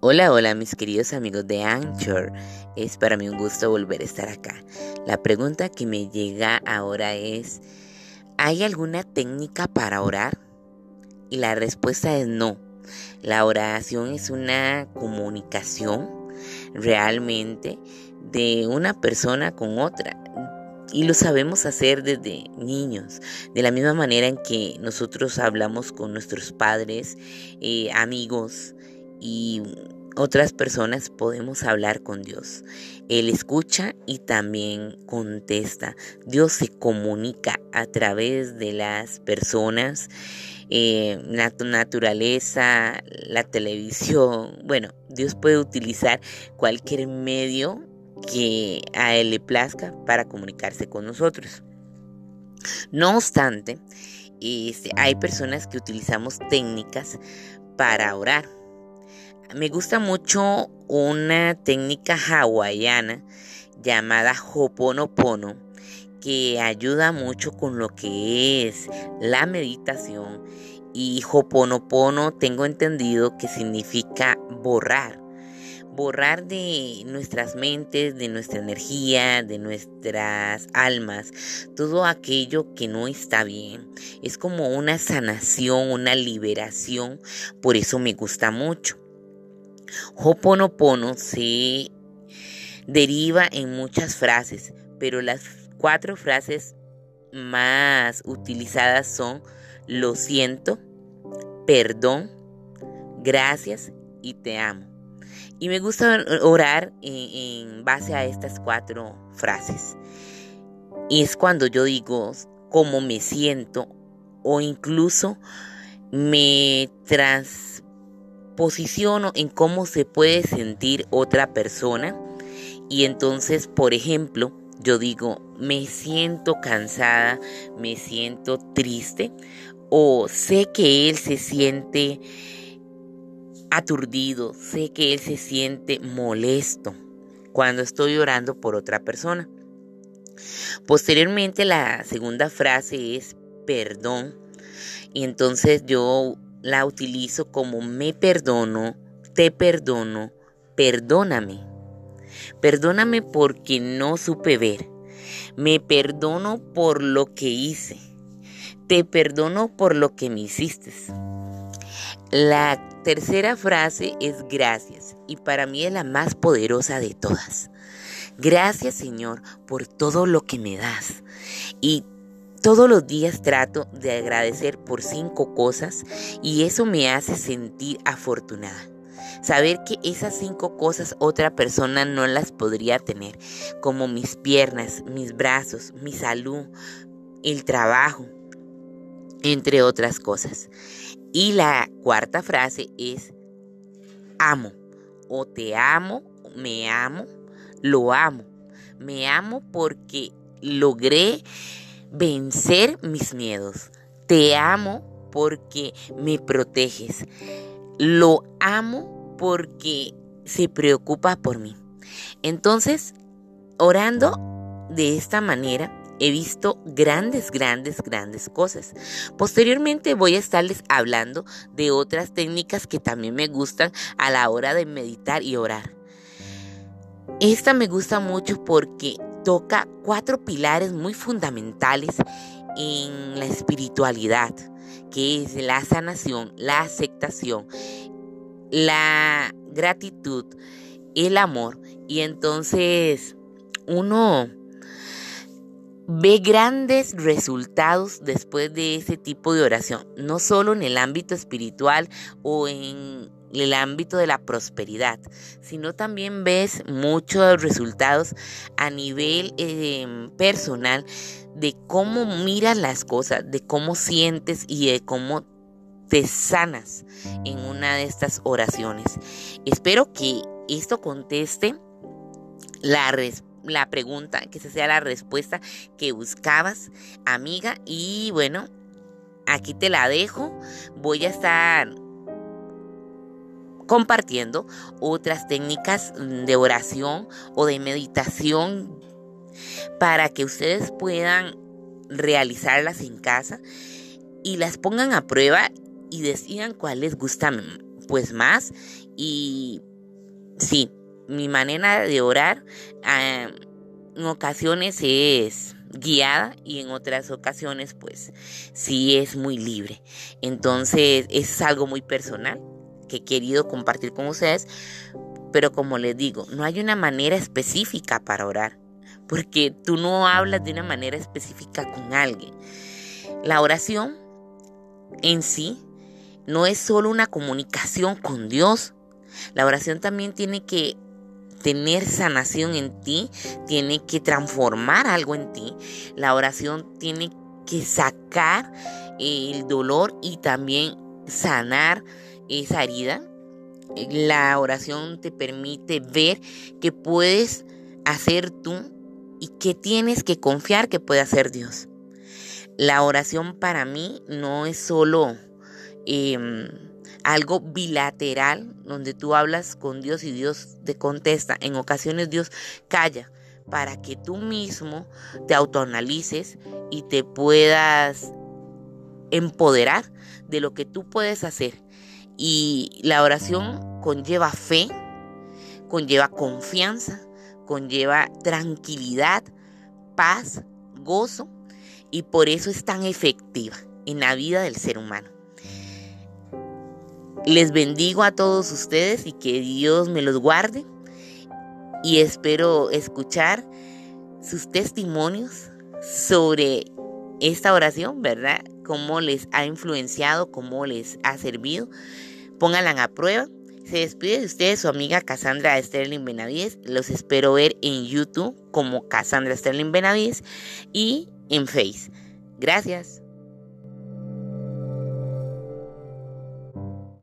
Hola, hola mis queridos amigos de Anchor. Es para mí un gusto volver a estar acá. La pregunta que me llega ahora es, ¿hay alguna técnica para orar? Y la respuesta es no. La oración es una comunicación realmente de una persona con otra. Y lo sabemos hacer desde niños, de la misma manera en que nosotros hablamos con nuestros padres, eh, amigos y otras personas podemos hablar con Dios. Él escucha y también contesta. Dios se comunica a través de las personas, eh, la naturaleza, la televisión. Bueno, Dios puede utilizar cualquier medio que a Él le plazca para comunicarse con nosotros. No obstante, este, hay personas que utilizamos técnicas para orar. Me gusta mucho una técnica hawaiana llamada Hoponopono que ayuda mucho con lo que es la meditación. Y Hoponopono tengo entendido que significa borrar borrar de nuestras mentes, de nuestra energía, de nuestras almas, todo aquello que no está bien. Es como una sanación, una liberación, por eso me gusta mucho. Hoponopono se deriva en muchas frases, pero las cuatro frases más utilizadas son lo siento, perdón, gracias y te amo. Y me gusta orar en, base a estas cuatro frases. Y es cuando yo digo cómo me siento o incluso me trans posiciono en cómo se puede sentir otra persona y entonces, por ejemplo, yo digo, me siento cansada, me siento triste o sé que él se siente aturdido, sé que él se siente molesto cuando estoy orando por otra persona. Posteriormente la segunda frase es perdón y entonces yo la utilizo como me perdono, te perdono, perdóname. Perdóname porque no supe ver. Me perdono por lo que hice. Te perdono por lo que me hiciste. La tercera frase es gracias y para mí es la más poderosa de todas. Gracias Señor por todo lo que me das y todos los días trato de agradecer por cinco cosas y eso me hace sentir afortunada. Saber que esas cinco cosas otra persona no las podría tener, como mis piernas, mis brazos, mi salud, el trabajo, entre otras cosas. Y la cuarta frase es amo o te amo, me amo, lo amo. Me amo porque logré vencer mis miedos. Te amo porque me proteges. Lo amo porque se preocupa por mí. Entonces, orando de esta manera, he visto grandes, grandes, grandes cosas. Posteriormente voy a estarles hablando de otras técnicas que también me gustan a la hora de meditar y orar. Esta me gusta mucho porque toca cuatro pilares muy fundamentales en la espiritualidad, que es la sanación, la aceptación, la gratitud, el amor. Y entonces uno ve grandes resultados después de ese tipo de oración, no solo en el ámbito espiritual o en el ámbito de la prosperidad, sino también ves muchos resultados a nivel em, personal de cómo miras las cosas, de cómo sientes y de cómo te sanas en una de estas oraciones. Espero que esto conteste la, la pregunta, que esa sea la respuesta que buscabas, amiga. Y bueno, aquí te la dejo. Voy a estar compartiendo otras técnicas de oración o de meditación para que ustedes puedan realizarlas en casa y las pongan a prueba y decidan cuál les gusta pues más y sí, mi manera de orar en ocasiones es guiada y en otras ocasiones pues sí es muy libre. Entonces es algo muy personal que he querido compartir con ustedes, pero como les digo, no hay una manera específica para orar, porque tú no hablas de una manera específica con alguien. La oración en sí no es solo una comunicación con Dios. La oración también tiene que tener sanación en ti, tiene que transformar algo en ti. La oración tiene que sacar el dolor y también sanar esa herida. La oración te permite ver que puedes hacer tú y que tienes que confiar que puede hacer Dios. La oración para mí no es solo em, algo bilateral donde tú hablas con Dios y Dios te contesta. En ocasiones Dios calla para que tú mismo te autoanalices y te puedas empoderar de lo que tú puedes hacer. Y la oración conlleva fe, conlleva confianza, conlleva tranquilidad, paz, gozo y por eso es tan efectiva en la vida del ser humano. Les bendigo a todos ustedes y que Dios me los guarde y espero escuchar sus testimonios sobre esta oración, ¿verdad? Cómo les ha influenciado, cómo les ha servido. Pónganla a prueba. Se despide de ustedes su amiga Cassandra Sterling Benavides. Los espero ver en YouTube como Cassandra Sterling Benavides y en Face. Gracias.